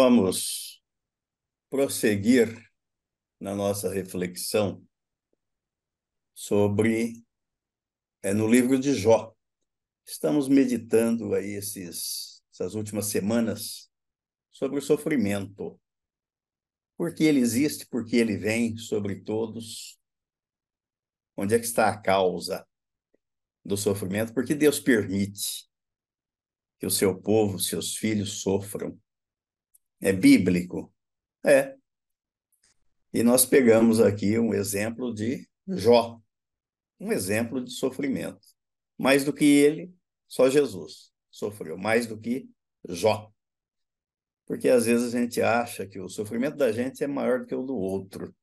Vamos prosseguir na nossa reflexão sobre é no livro de Jó. Estamos meditando aí esses, essas últimas semanas sobre o sofrimento. Por que ele existe, por que ele vem sobre todos? Onde é que está a causa do sofrimento? Por que Deus permite que o seu povo, seus filhos sofram? É bíblico? É. E nós pegamos aqui um exemplo de Jó, um exemplo de sofrimento. Mais do que ele, só Jesus sofreu, mais do que Jó. Porque às vezes a gente acha que o sofrimento da gente é maior do que o do outro.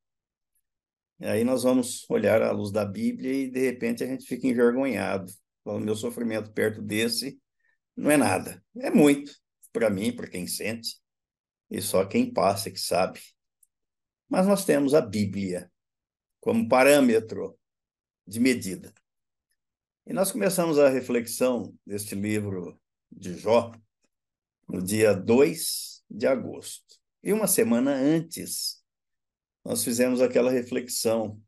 E aí nós vamos olhar à luz da Bíblia e de repente a gente fica envergonhado. Falando, meu sofrimento perto desse não é nada. É muito para mim, para quem sente e só quem passa que sabe. Mas nós temos a Bíblia como parâmetro de medida. E nós começamos a reflexão deste livro de Jó no dia 2 de agosto. E uma semana antes, nós fizemos aquela reflexão: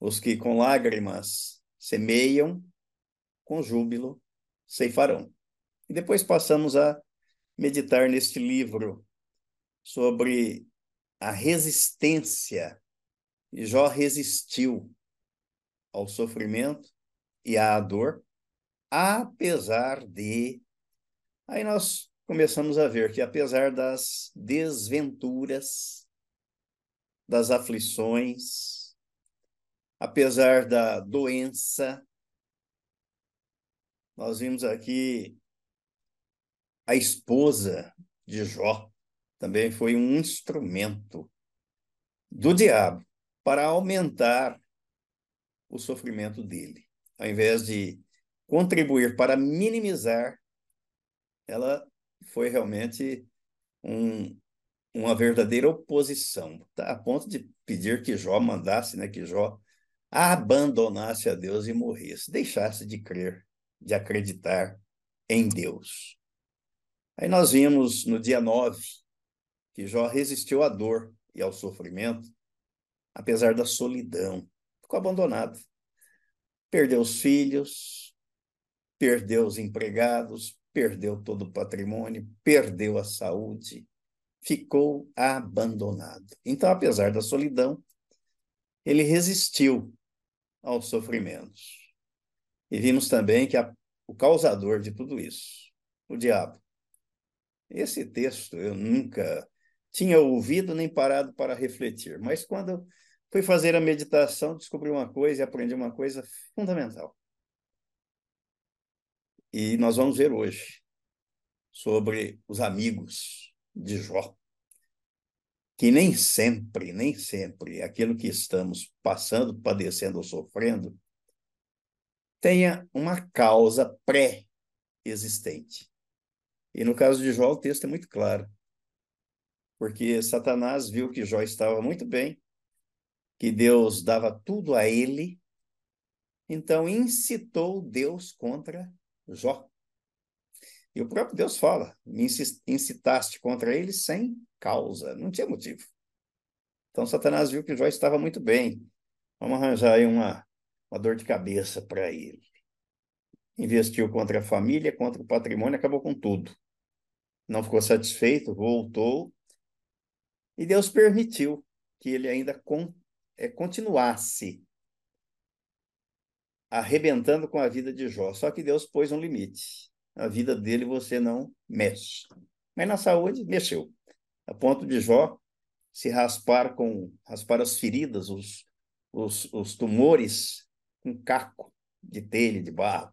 os que com lágrimas semeiam, com júbilo ceifarão. E depois passamos a meditar neste livro sobre a resistência. E Jó resistiu ao sofrimento e à dor, apesar de. Aí nós começamos a ver que, apesar das desventuras, das aflições, apesar da doença, nós vimos aqui a esposa de Jó, também foi um instrumento do diabo para aumentar o sofrimento dele. Ao invés de contribuir para minimizar, ela foi realmente um, uma verdadeira oposição, tá? a ponto de pedir que Jó mandasse, né, que Jó abandonasse a Deus e morresse, deixasse de crer, de acreditar em Deus. Aí nós vimos no dia 9 que Jó resistiu à dor e ao sofrimento, apesar da solidão. Ficou abandonado. Perdeu os filhos, perdeu os empregados, perdeu todo o patrimônio, perdeu a saúde, ficou abandonado. Então, apesar da solidão, ele resistiu aos sofrimentos. E vimos também que a, o causador de tudo isso, o diabo. Esse texto eu nunca tinha ouvido nem parado para refletir. Mas quando fui fazer a meditação, descobri uma coisa e aprendi uma coisa fundamental. E nós vamos ver hoje sobre os amigos de Jó. Que nem sempre, nem sempre aquilo que estamos passando, padecendo ou sofrendo tenha uma causa pré-existente. E no caso de Jó, o texto é muito claro porque Satanás viu que Jó estava muito bem, que Deus dava tudo a ele, então incitou Deus contra Jó. E o próprio Deus fala: me incitaste contra ele sem causa, não tinha motivo. Então Satanás viu que Jó estava muito bem. Vamos arranjar aí uma, uma dor de cabeça para ele. Investiu contra a família, contra o patrimônio, acabou com tudo. Não ficou satisfeito, voltou e Deus permitiu que ele ainda com, é, continuasse arrebentando com a vida de Jó. Só que Deus pôs um limite. A vida dele você não mexe. Mas na saúde, mexeu. A ponto de Jó se raspar com raspar as feridas, os, os, os tumores com caco de telha, de barro.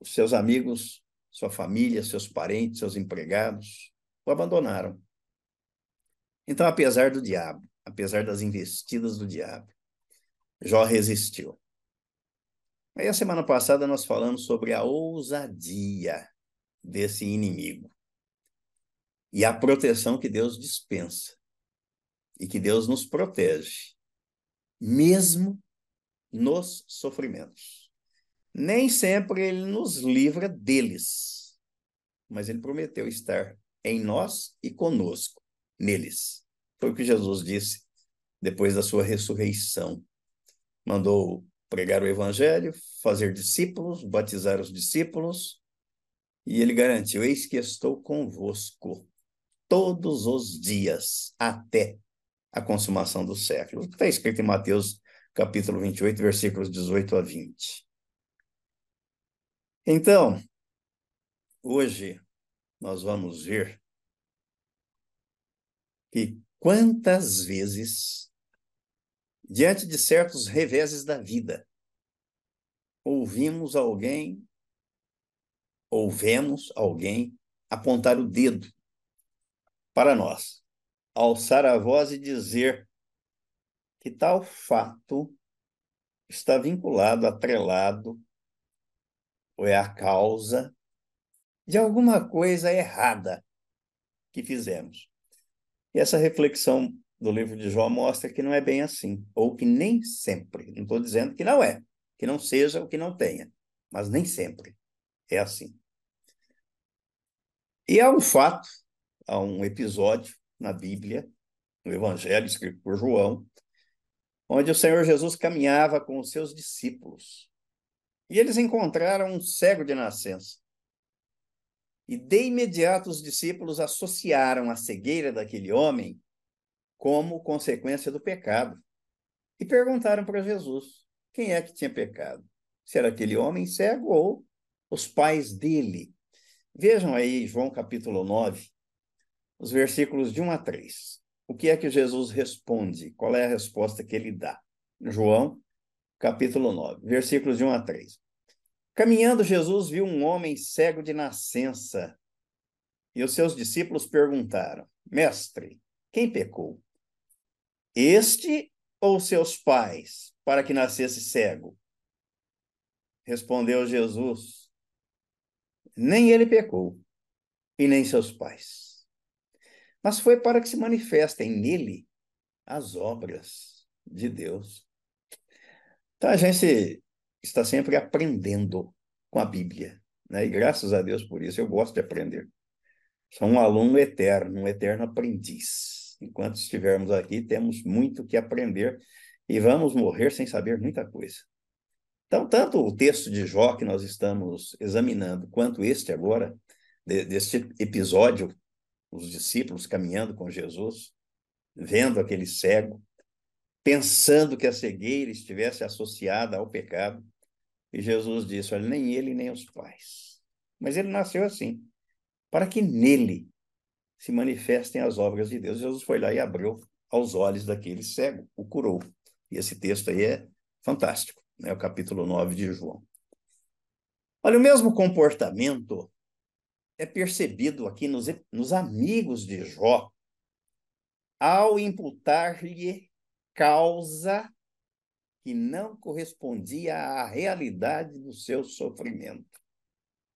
Os seus amigos, sua família, seus parentes, seus empregados o abandonaram. Então, apesar do diabo, apesar das investidas do diabo, Jó resistiu. Aí, a semana passada, nós falamos sobre a ousadia desse inimigo e a proteção que Deus dispensa e que Deus nos protege, mesmo nos sofrimentos. Nem sempre ele nos livra deles, mas ele prometeu estar em nós e conosco, neles. Foi o que Jesus disse depois da sua ressurreição. Mandou pregar o evangelho, fazer discípulos, batizar os discípulos, e ele garantiu: Eis que estou convosco todos os dias, até a consumação do século. Está escrito em Mateus capítulo 28, versículos 18 a 20. Então, hoje nós vamos ver que quantas vezes, diante de certos reveses da vida, ouvimos alguém, ou vemos alguém apontar o dedo para nós, alçar a voz e dizer que tal fato está vinculado, atrelado, ou é a causa de alguma coisa errada que fizemos. E essa reflexão do livro de Jó mostra que não é bem assim, ou que nem sempre, não estou dizendo que não é, que não seja o que não tenha, mas nem sempre é assim. E há um fato, há um episódio na Bíblia, no Evangelho escrito por João, onde o Senhor Jesus caminhava com os seus discípulos. E eles encontraram um cego de nascença. E de imediato os discípulos associaram a cegueira daquele homem como consequência do pecado. E perguntaram para Jesus: quem é que tinha pecado? Se era aquele homem cego ou os pais dele? Vejam aí, João capítulo 9, os versículos de 1 a 3. O que é que Jesus responde? Qual é a resposta que ele dá? João, capítulo 9, versículos de 1 a 3. Caminhando, Jesus viu um homem cego de nascença. E os seus discípulos perguntaram: Mestre, quem pecou? Este ou seus pais, para que nascesse cego? Respondeu Jesus: Nem ele pecou, e nem seus pais mas foi para que se manifestem nele as obras de Deus. Então a gente está sempre aprendendo com a Bíblia, né? E graças a Deus por isso eu gosto de aprender. Sou um aluno eterno, um eterno aprendiz. Enquanto estivermos aqui, temos muito que aprender e vamos morrer sem saber muita coisa. Então, tanto o texto de Jó que nós estamos examinando, quanto este agora, deste episódio os discípulos caminhando com Jesus, vendo aquele cego, pensando que a cegueira estivesse associada ao pecado. E Jesus disse: Olha, nem ele, nem os pais. Mas ele nasceu assim, para que nele se manifestem as obras de Deus. Jesus foi lá e abriu aos olhos daquele cego, o curou. E esse texto aí é fantástico, né? o capítulo 9 de João. Olha, o mesmo comportamento é percebido aqui nos, nos amigos de Jó, ao imputar-lhe causa que não correspondia à realidade do seu sofrimento.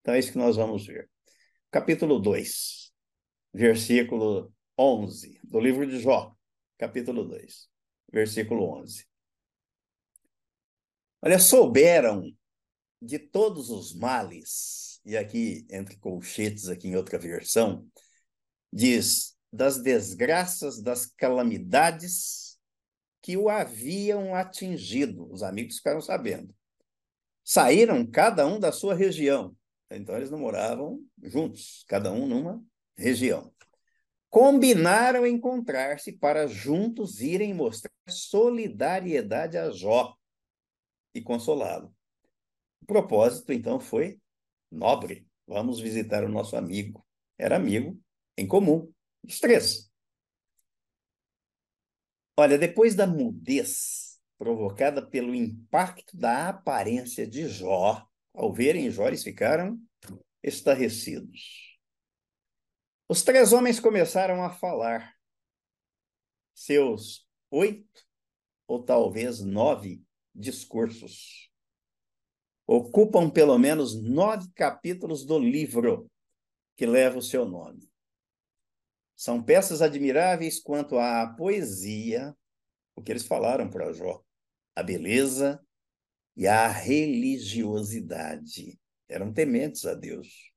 Então é isso que nós vamos ver. Capítulo 2, versículo 11, do livro de Jó, capítulo 2, versículo 11. Olha, souberam de todos os males e aqui entre colchetes, aqui em outra versão, diz das desgraças, das calamidades que o haviam atingido. Os amigos ficaram sabendo. Saíram cada um da sua região. Então eles não moravam juntos, cada um numa região. Combinaram encontrar-se para juntos irem mostrar solidariedade a Jó e consolá-lo. O propósito, então, foi nobre, vamos visitar o nosso amigo. Era amigo em comum, os três. Olha, depois da mudez provocada pelo impacto da aparência de Jó, ao verem Jó, eles ficaram estarrecidos. Os três homens começaram a falar. Seus oito ou talvez nove discursos ocupam pelo menos nove capítulos do livro que leva o seu nome. São peças admiráveis quanto à poesia, o que eles falaram para Jó, a beleza e a religiosidade. Eram tementes a Deus.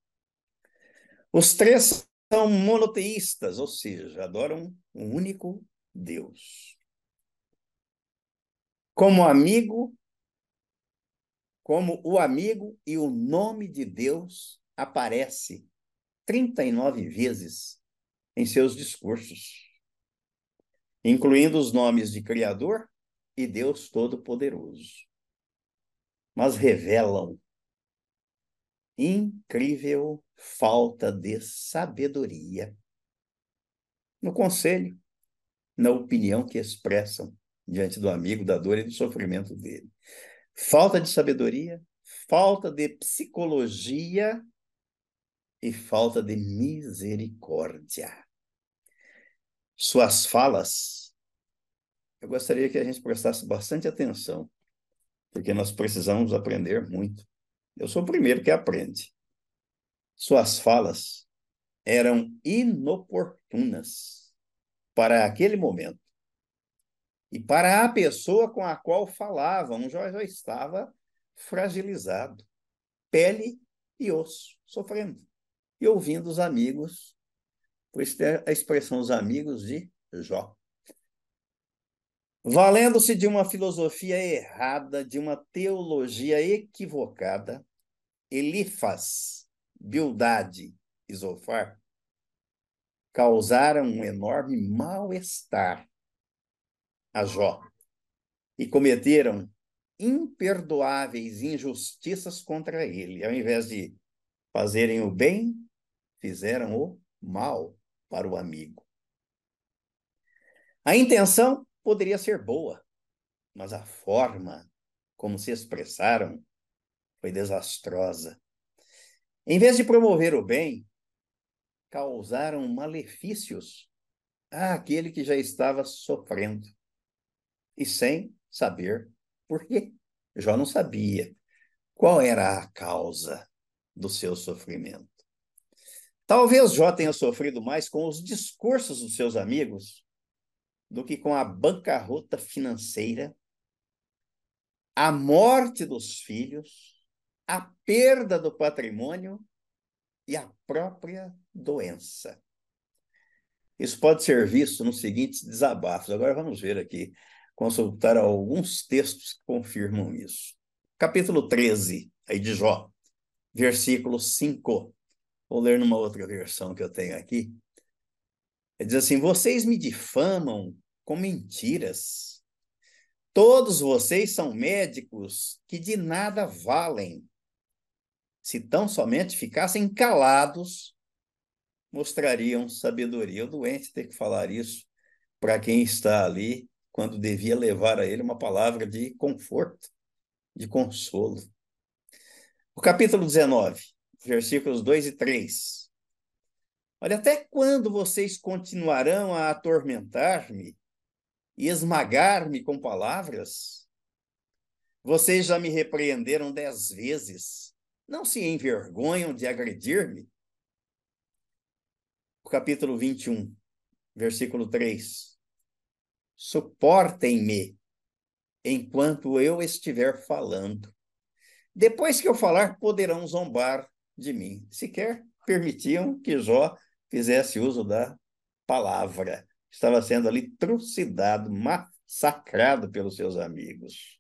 Os três são monoteístas, ou seja, adoram um único Deus. Como amigo, como o amigo e o nome de Deus aparece 39 vezes em seus discursos, incluindo os nomes de Criador e Deus Todo-Poderoso. Mas revelam incrível falta de sabedoria no conselho, na opinião que expressam diante do amigo, da dor e do sofrimento dele. Falta de sabedoria, falta de psicologia e falta de misericórdia. Suas falas, eu gostaria que a gente prestasse bastante atenção, porque nós precisamos aprender muito. Eu sou o primeiro que aprende. Suas falas eram inoportunas para aquele momento. E para a pessoa com a qual falavam, já, já estava fragilizado, pele e osso, sofrendo. E ouvindo os amigos, pois tem a expressão os amigos de Jó. Valendo-se de uma filosofia errada, de uma teologia equivocada, Elifas, Bildade e Zofar causaram um enorme mal-estar a Jó e cometeram imperdoáveis injustiças contra ele. Ao invés de fazerem o bem, fizeram o mal para o amigo. A intenção poderia ser boa, mas a forma como se expressaram foi desastrosa. Em vez de promover o bem, causaram malefícios àquele que já estava sofrendo. E sem saber por quê. Jó não sabia qual era a causa do seu sofrimento. Talvez Jó tenha sofrido mais com os discursos dos seus amigos do que com a bancarrota financeira, a morte dos filhos a perda do patrimônio e a própria doença. Isso pode ser visto nos seguintes desabafos. Agora vamos ver aqui, consultar alguns textos que confirmam isso. Capítulo 13, aí de Jó, versículo 5. Vou ler numa outra versão que eu tenho aqui. Ele diz assim: Vocês me difamam com mentiras. Todos vocês são médicos que de nada valem se tão somente ficassem calados, mostrariam sabedoria. O doente tem que falar isso para quem está ali, quando devia levar a ele uma palavra de conforto, de consolo. O capítulo 19, versículos 2 e 3. Olha, até quando vocês continuarão a atormentar-me e esmagar-me com palavras? Vocês já me repreenderam dez vezes não se envergonham de agredir-me? Capítulo 21, versículo 3. Suportem-me enquanto eu estiver falando. Depois que eu falar, poderão zombar de mim. Sequer permitiam que Jó fizesse uso da palavra. Estava sendo ali trucidado, massacrado pelos seus amigos.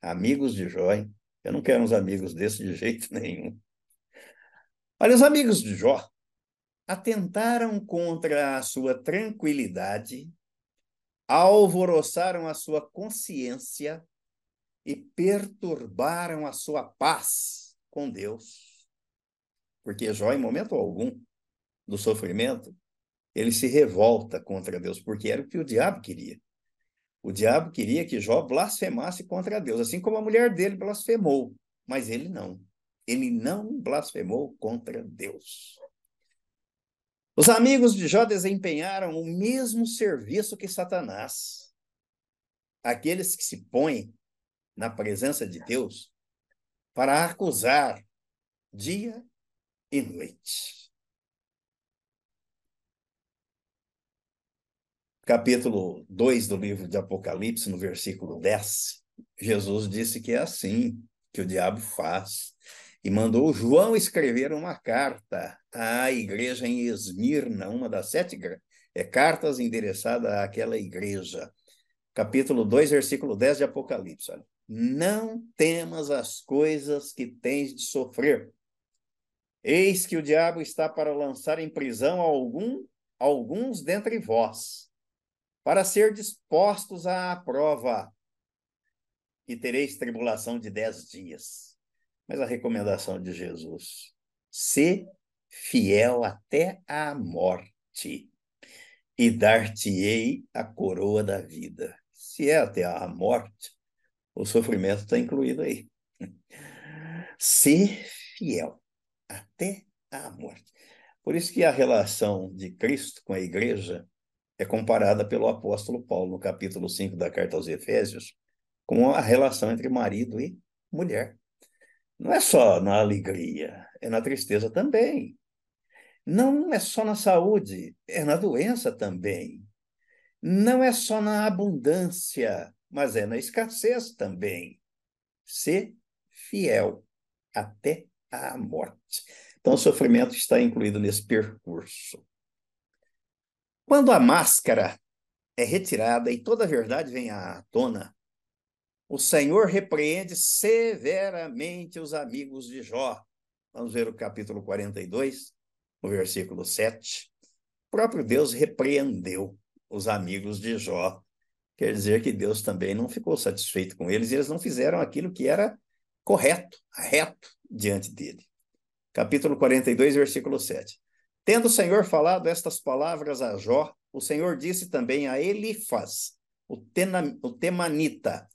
Amigos de Jó, hein? Eu não quero uns amigos desse de jeito nenhum. Olha, os amigos de Jó atentaram contra a sua tranquilidade, alvoroçaram a sua consciência e perturbaram a sua paz com Deus. Porque Jó, em momento algum do sofrimento, ele se revolta contra Deus, porque era o que o diabo queria. O diabo queria que Jó blasfemasse contra Deus, assim como a mulher dele blasfemou, mas ele não. Ele não blasfemou contra Deus. Os amigos de Jó desempenharam o mesmo serviço que Satanás. Aqueles que se põem na presença de Deus para acusar dia e noite. capítulo 2 do livro de Apocalipse, no versículo 10, Jesus disse que é assim que o diabo faz. e mandou João escrever uma carta à igreja em Esmirna, uma das sete é, cartas endereçadas àquela igreja. Capítulo 2, versículo 10 de Apocalipse. Olha. Não temas as coisas que tens de sofrer. Eis que o diabo está para lançar em prisão algum, alguns dentre vós, para ser dispostos à prova, e tereis tribulação de dez dias. Mas a recomendação de Jesus: se fiel até a morte, e dar-te-ei a coroa da vida. Se é até a morte, o sofrimento está incluído aí. Ser fiel até a morte. Por isso que a relação de Cristo com a igreja é comparada pelo apóstolo Paulo no capítulo 5 da carta aos Efésios com a relação entre marido e mulher. Não é só na alegria, é na tristeza também. Não é só na saúde, é na doença também. Não é só na abundância, mas é na escassez também. Ser fiel até a morte. Então, o sofrimento está incluído nesse percurso. Quando a máscara é retirada e toda a verdade vem à tona, o Senhor repreende severamente os amigos de Jó. Vamos ver o capítulo 42, o versículo 7. O próprio Deus repreendeu os amigos de Jó. Quer dizer que Deus também não ficou satisfeito com eles e eles não fizeram aquilo que era correto, reto diante dele. Capítulo 42, versículo 7. Tendo o Senhor falado estas palavras a Jó, o Senhor disse também a Elifas, o, o temanita,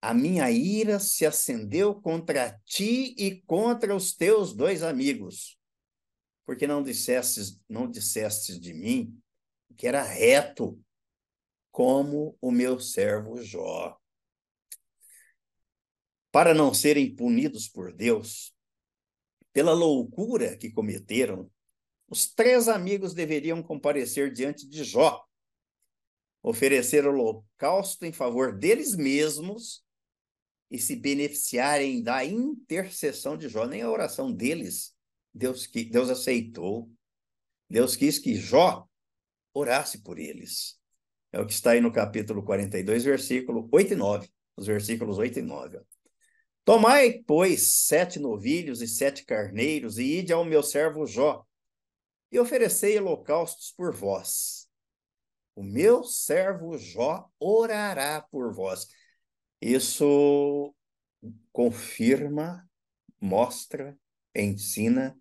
a minha ira se acendeu contra ti e contra os teus dois amigos, porque não dissestes, não dissestes de mim que era reto, como o meu servo Jó. Para não serem punidos por Deus pela loucura que cometeram, os três amigos deveriam comparecer diante de Jó, oferecer holocausto em favor deles mesmos e se beneficiarem da intercessão de Jó, nem a oração deles, Deus, que, Deus aceitou. Deus quis que Jó orasse por eles. É o que está aí no capítulo 42, versículo 8 e 9. Os versículos 8 e 9. Tomai, pois, sete novilhos e sete carneiros, e ide ao meu servo Jó, e oferecei holocaustos por vós. O meu servo Jó orará por vós. Isso confirma, mostra, ensina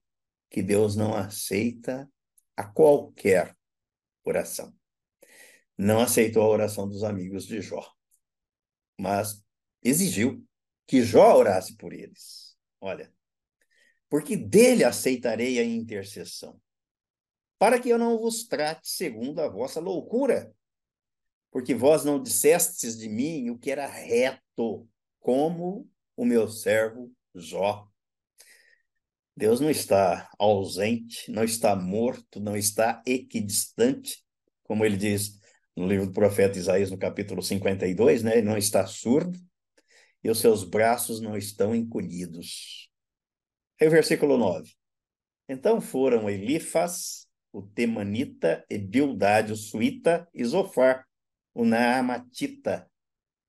que Deus não aceita a qualquer oração. Não aceitou a oração dos amigos de Jó, mas exigiu que Jó orasse por eles. Olha, porque dele aceitarei a intercessão, para que eu não vos trate segundo a vossa loucura, porque vós não dissestes de mim o que era reto, como o meu servo Jó. Deus não está ausente, não está morto, não está equidistante, como ele diz no livro do profeta Isaías, no capítulo 52, né? Ele não está surdo e os seus braços não estão encolhidos. Aí o versículo 9. Então foram Elifas, o Temanita, e Bildade, o Suíta, e Zofar, o Naamatita,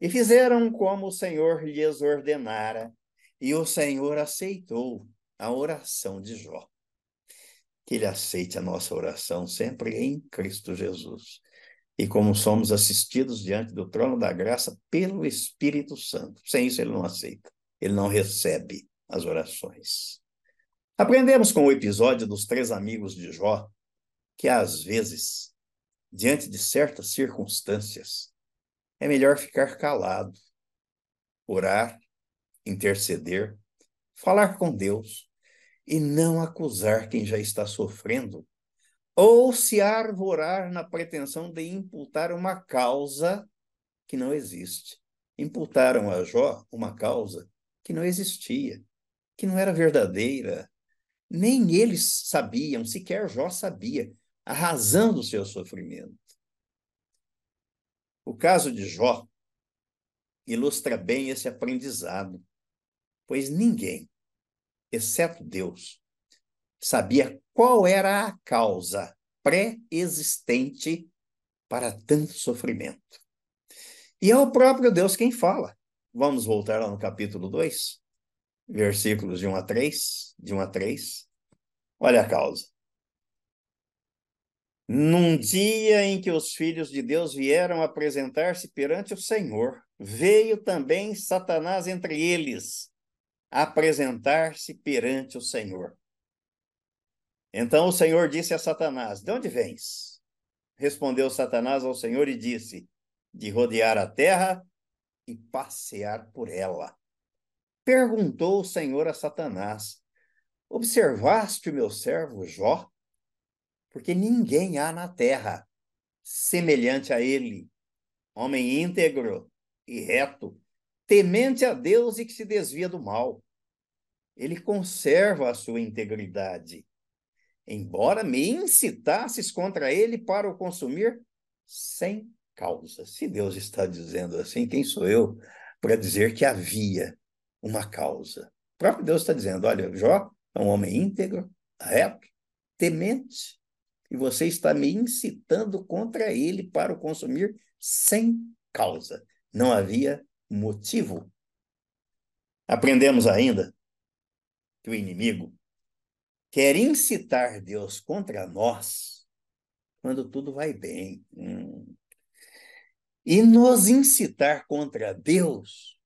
e fizeram como o Senhor lhes ordenara, e o Senhor aceitou a oração de Jó. Que ele aceite a nossa oração sempre em Cristo Jesus. E como somos assistidos diante do trono da graça pelo Espírito Santo. Sem isso, ele não aceita, ele não recebe as orações. Aprendemos com o episódio dos três amigos de Jó que às vezes diante de certas circunstâncias, é melhor ficar calado, orar, interceder, falar com Deus e não acusar quem já está sofrendo ou se arvorar na pretensão de imputar uma causa que não existe. Imputaram a Jó uma causa que não existia, que não era verdadeira. Nem eles sabiam, sequer Jó sabia a razão do seu sofrimento. O caso de Jó ilustra bem esse aprendizado, pois ninguém, exceto Deus, sabia qual era a causa pré-existente para tanto sofrimento. E é o próprio Deus quem fala. Vamos voltar lá no capítulo 2, versículos de 1 a 3, de 1 a 3. Olha a causa. Num dia em que os filhos de Deus vieram apresentar-se perante o Senhor, veio também Satanás entre eles apresentar-se perante o Senhor. Então o Senhor disse a Satanás: De onde vens? Respondeu Satanás ao Senhor e disse: De rodear a terra e passear por ela. Perguntou o Senhor a Satanás: Observaste o meu servo Jó? porque ninguém há na terra semelhante a ele, homem íntegro e reto, temente a Deus e que se desvia do mal. Ele conserva a sua integridade. Embora me incitasses contra ele para o consumir sem causa. Se Deus está dizendo assim, quem sou eu para dizer que havia uma causa? O próprio Deus está dizendo: olha, Jó é um homem íntegro, reto, temente e você está me incitando contra ele para o consumir sem causa. Não havia motivo. Aprendemos ainda que o inimigo quer incitar Deus contra nós quando tudo vai bem. Hum. E nos incitar contra Deus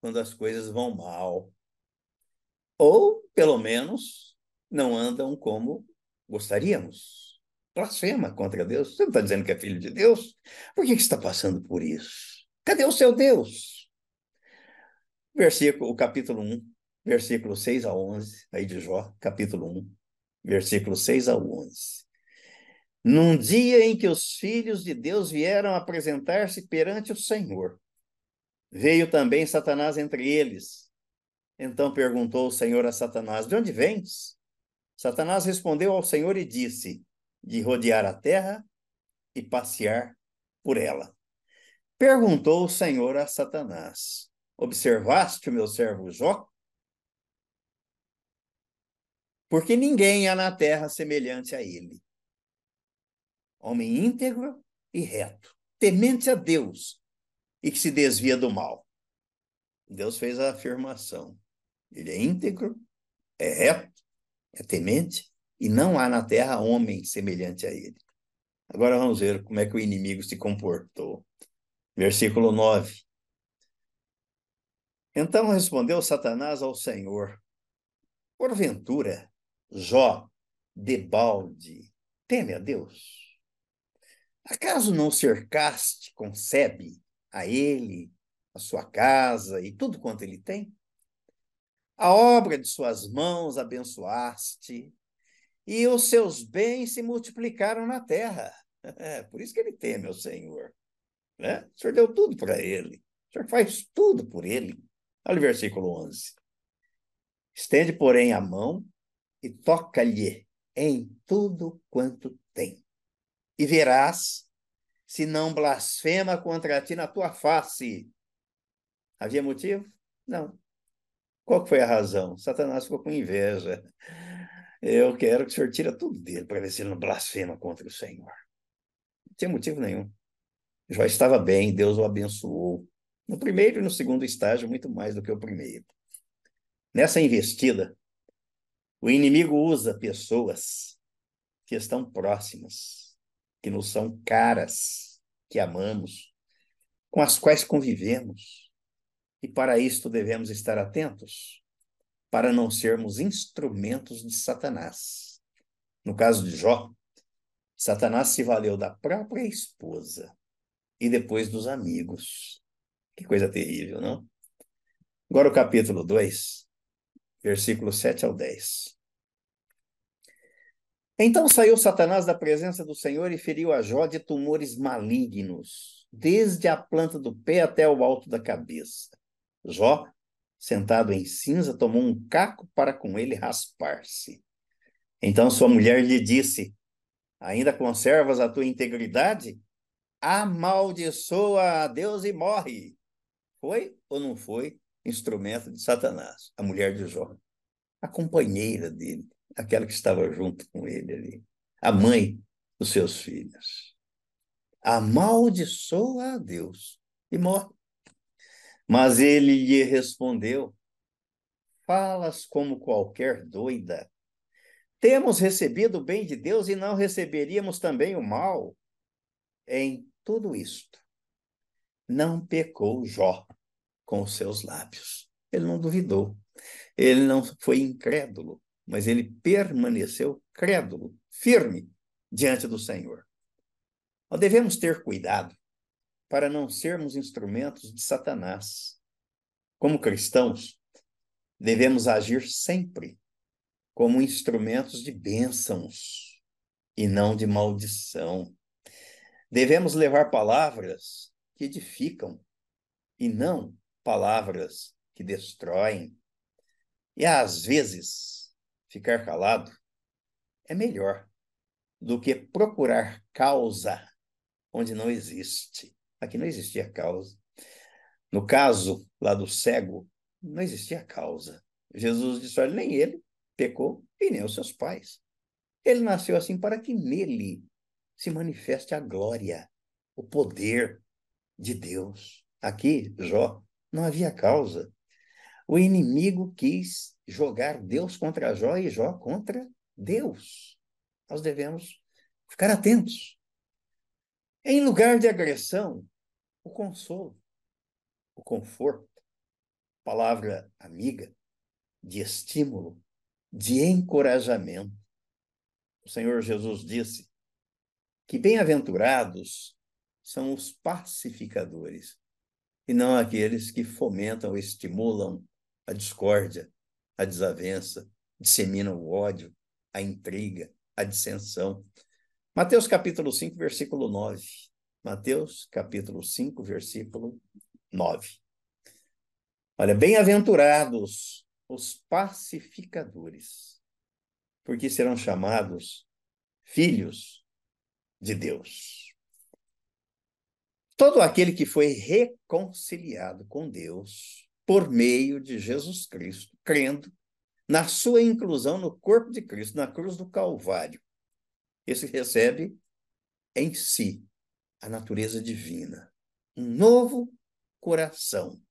quando as coisas vão mal. Ou, pelo menos, não andam como gostaríamos blasfema contra Deus. Você não está dizendo que é filho de Deus? Por que, que está passando por isso? Cadê o seu Deus? Versículo, o capítulo 1, versículo 6 a 11, aí de Jó, capítulo 1, versículo 6 a 11. Num dia em que os filhos de Deus vieram apresentar-se perante o Senhor, veio também Satanás entre eles. Então perguntou o Senhor a Satanás: De onde vens? Satanás respondeu ao Senhor e disse: de rodear a terra e passear por ela. Perguntou o Senhor a Satanás: Observaste o meu servo Jó? Porque ninguém há na terra semelhante a ele. Homem íntegro e reto, temente a Deus e que se desvia do mal. Deus fez a afirmação. Ele é íntegro, é reto, é temente e não há na terra homem semelhante a ele. Agora vamos ver como é que o inimigo se comportou. Versículo 9. Então respondeu Satanás ao Senhor: Porventura, Jó, debalde, teme a Deus? Acaso não cercaste, concebe a ele, a sua casa e tudo quanto ele tem? A obra de suas mãos abençoaste, e os seus bens se multiplicaram na terra. É, por isso que ele teme o Senhor. Né? O Senhor deu tudo para ele. O Senhor faz tudo por ele. Olha o versículo 11. Estende, porém, a mão e toca-lhe em tudo quanto tem. E verás se não blasfema contra ti na tua face. Havia motivo? Não. Qual foi a razão? Satanás ficou com inveja. Eu quero que o senhor tire tudo dele para ver se ele não blasfema contra o Senhor. Não tinha motivo nenhum. Já estava bem, Deus o abençoou. No primeiro e no segundo estágio, muito mais do que o primeiro. Nessa investida, o inimigo usa pessoas que estão próximas, que nos são caras, que amamos, com as quais convivemos. E para isto devemos estar atentos para não sermos instrumentos de Satanás. No caso de Jó, Satanás se valeu da própria esposa e depois dos amigos. Que coisa terrível, não? Agora o capítulo 2, versículo 7 ao 10. Então saiu Satanás da presença do Senhor e feriu a Jó de tumores malignos, desde a planta do pé até o alto da cabeça. Jó sentado em cinza, tomou um caco para com ele raspar-se. Então sua mulher lhe disse: Ainda conservas a tua integridade? Amaldiçoa a Deus e morre. Foi ou não foi instrumento de Satanás, a mulher de Jó? a companheira dele, aquela que estava junto com ele ali, a mãe dos seus filhos. Amaldiçoa a Deus e morre. Mas ele lhe respondeu: Falas como qualquer doida. Temos recebido o bem de Deus e não receberíamos também o mal. Em tudo isto, não pecou Jó com os seus lábios. Ele não duvidou. Ele não foi incrédulo, mas ele permaneceu crédulo, firme diante do Senhor. Nós devemos ter cuidado para não sermos instrumentos de Satanás. Como cristãos, devemos agir sempre como instrumentos de bênçãos e não de maldição. Devemos levar palavras que edificam e não palavras que destroem. E às vezes, ficar calado é melhor do que procurar causa onde não existe. Aqui não existia causa. No caso lá do cego, não existia causa. Jesus disse: olha, nem ele pecou e nem os seus pais. Ele nasceu assim para que nele se manifeste a glória, o poder de Deus. Aqui, Jó, não havia causa. O inimigo quis jogar Deus contra Jó e Jó contra Deus. Nós devemos ficar atentos. Em lugar de agressão, o consolo, o conforto, palavra amiga, de estímulo, de encorajamento. O Senhor Jesus disse que bem-aventurados são os pacificadores e não aqueles que fomentam estimulam a discórdia, a desavença, disseminam o ódio, a intriga, a dissensão. Mateus capítulo 5, versículo 9. Mateus, capítulo 5, versículo 9. Olha, bem-aventurados os pacificadores, porque serão chamados filhos de Deus. Todo aquele que foi reconciliado com Deus por meio de Jesus Cristo, crendo na sua inclusão no corpo de Cristo, na cruz do Calvário, esse recebe em si a natureza divina, um novo coração.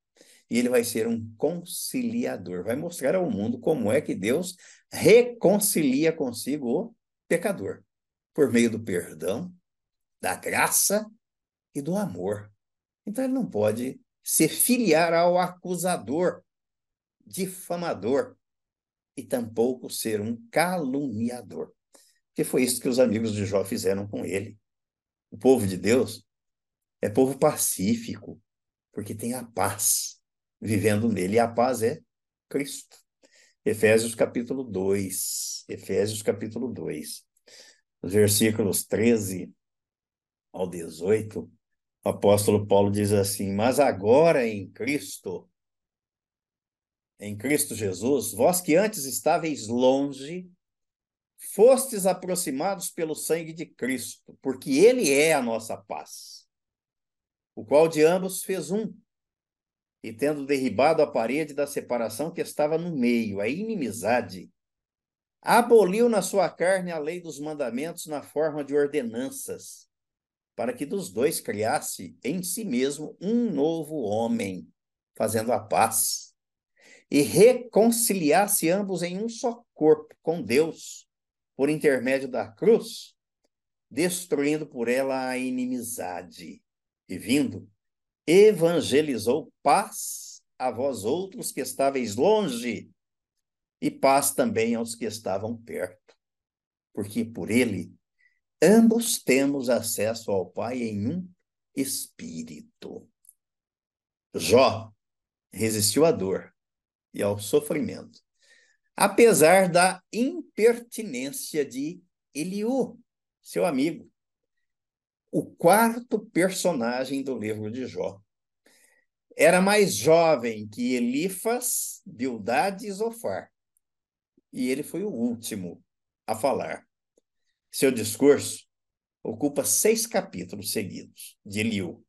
E ele vai ser um conciliador, vai mostrar ao mundo como é que Deus reconcilia consigo o pecador, por meio do perdão, da graça e do amor. Então ele não pode se filiar ao acusador, difamador, e tampouco ser um caluniador. Que foi isso que os amigos de Jó fizeram com ele. O povo de Deus é povo pacífico, porque tem a paz vivendo nele. E a paz é Cristo. Efésios capítulo 2. Efésios capítulo 2. Versículos 13 ao 18. O apóstolo Paulo diz assim: Mas agora em Cristo, em Cristo Jesus, vós que antes estáveis longe, fostes aproximados pelo sangue de Cristo, porque ele é a nossa paz, o qual de ambos fez um, e tendo derribado a parede da separação que estava no meio, a inimizade, aboliu na sua carne a lei dos mandamentos na forma de ordenanças, para que dos dois criasse em si mesmo um novo homem, fazendo a paz, e reconciliasse ambos em um só corpo com Deus por intermédio da cruz, destruindo por ela a inimizade. E vindo, evangelizou paz a vós outros que estáveis longe, e paz também aos que estavam perto. Porque por ele ambos temos acesso ao Pai em um espírito. Jó resistiu à dor e ao sofrimento apesar da impertinência de Eliú, seu amigo, o quarto personagem do livro de Jó. Era mais jovem que Elifas, Bildad e Zofar, e ele foi o último a falar. Seu discurso ocupa seis capítulos seguidos de Eliú.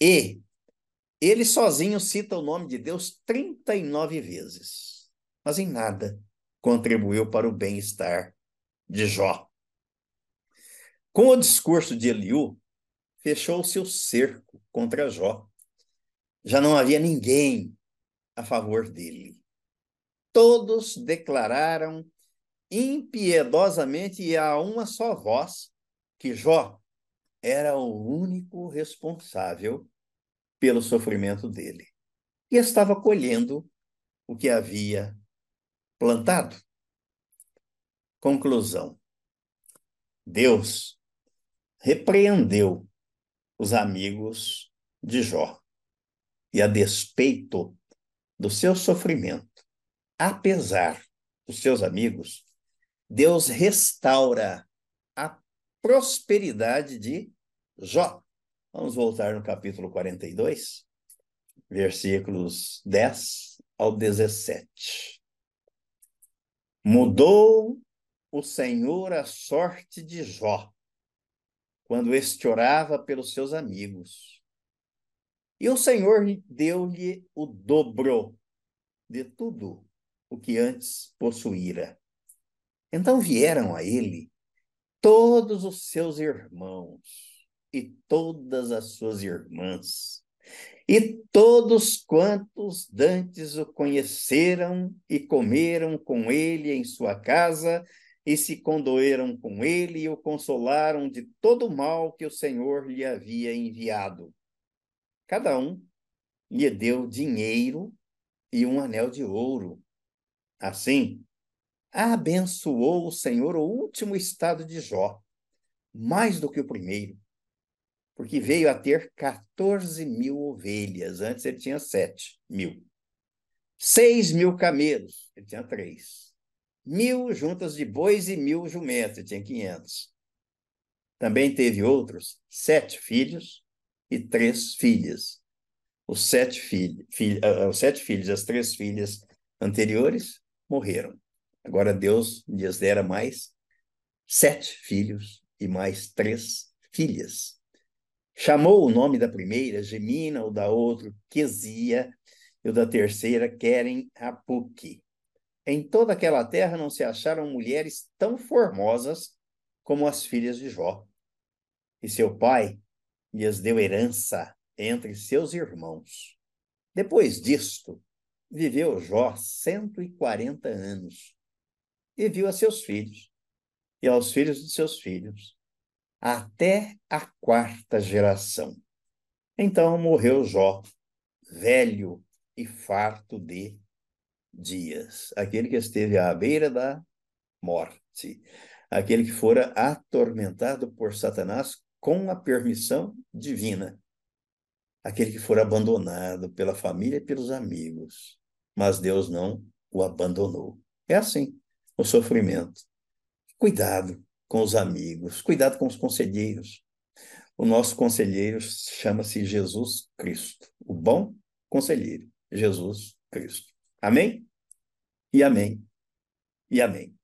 E ele sozinho cita o nome de Deus 39 vezes. mas em nada contribuiu para o bem-estar de Jó. Com o discurso de Eliú, fechou-se o cerco contra Jó. Já não havia ninguém a favor dele. Todos declararam impiedosamente e a uma só voz que Jó era o único responsável pelo sofrimento dele e estava colhendo o que havia plantado. Conclusão: Deus repreendeu os amigos de Jó. E a despeito do seu sofrimento, apesar dos seus amigos, Deus restaura a prosperidade de Jó. Vamos voltar no capítulo 42, versículos 10 ao 17. Mudou o Senhor a sorte de Jó, quando este orava pelos seus amigos. E o Senhor deu-lhe o dobro de tudo o que antes possuíra. Então vieram a ele todos os seus irmãos e todas as suas irmãs, e todos quantos dantes o conheceram e comeram com ele em sua casa, e se condoeram com ele e o consolaram de todo o mal que o Senhor lhe havia enviado. Cada um lhe deu dinheiro e um anel de ouro. Assim, abençoou o Senhor o último estado de Jó, mais do que o primeiro, porque veio a ter 14 mil ovelhas, antes ele tinha 7 mil. 6 mil camelos, ele tinha três. Mil juntas de bois e mil jumentos, ele tinha 500. Também teve outros sete filhos e três filhas. Os sete, filhos, filho, uh, os sete filhos as três filhas anteriores morreram. Agora Deus lhes dera mais sete filhos e mais três filhas. Chamou o nome da primeira Gemina, o da outra Quesia, e o da terceira Querem Apuque. Em toda aquela terra não se acharam mulheres tão formosas como as filhas de Jó. E seu pai lhes deu herança entre seus irmãos. Depois disto, viveu Jó 140 anos e viu a seus filhos e aos filhos de seus filhos até a quarta geração. Então morreu Jó, velho e farto de dias, aquele que esteve à beira da morte, aquele que fora atormentado por Satanás com a permissão divina, aquele que fora abandonado pela família e pelos amigos, mas Deus não o abandonou. É assim o sofrimento. Cuidado com os amigos, cuidado com os conselheiros. O nosso conselheiro chama-se Jesus Cristo, o bom conselheiro, Jesus Cristo. Amém? E amém. E amém.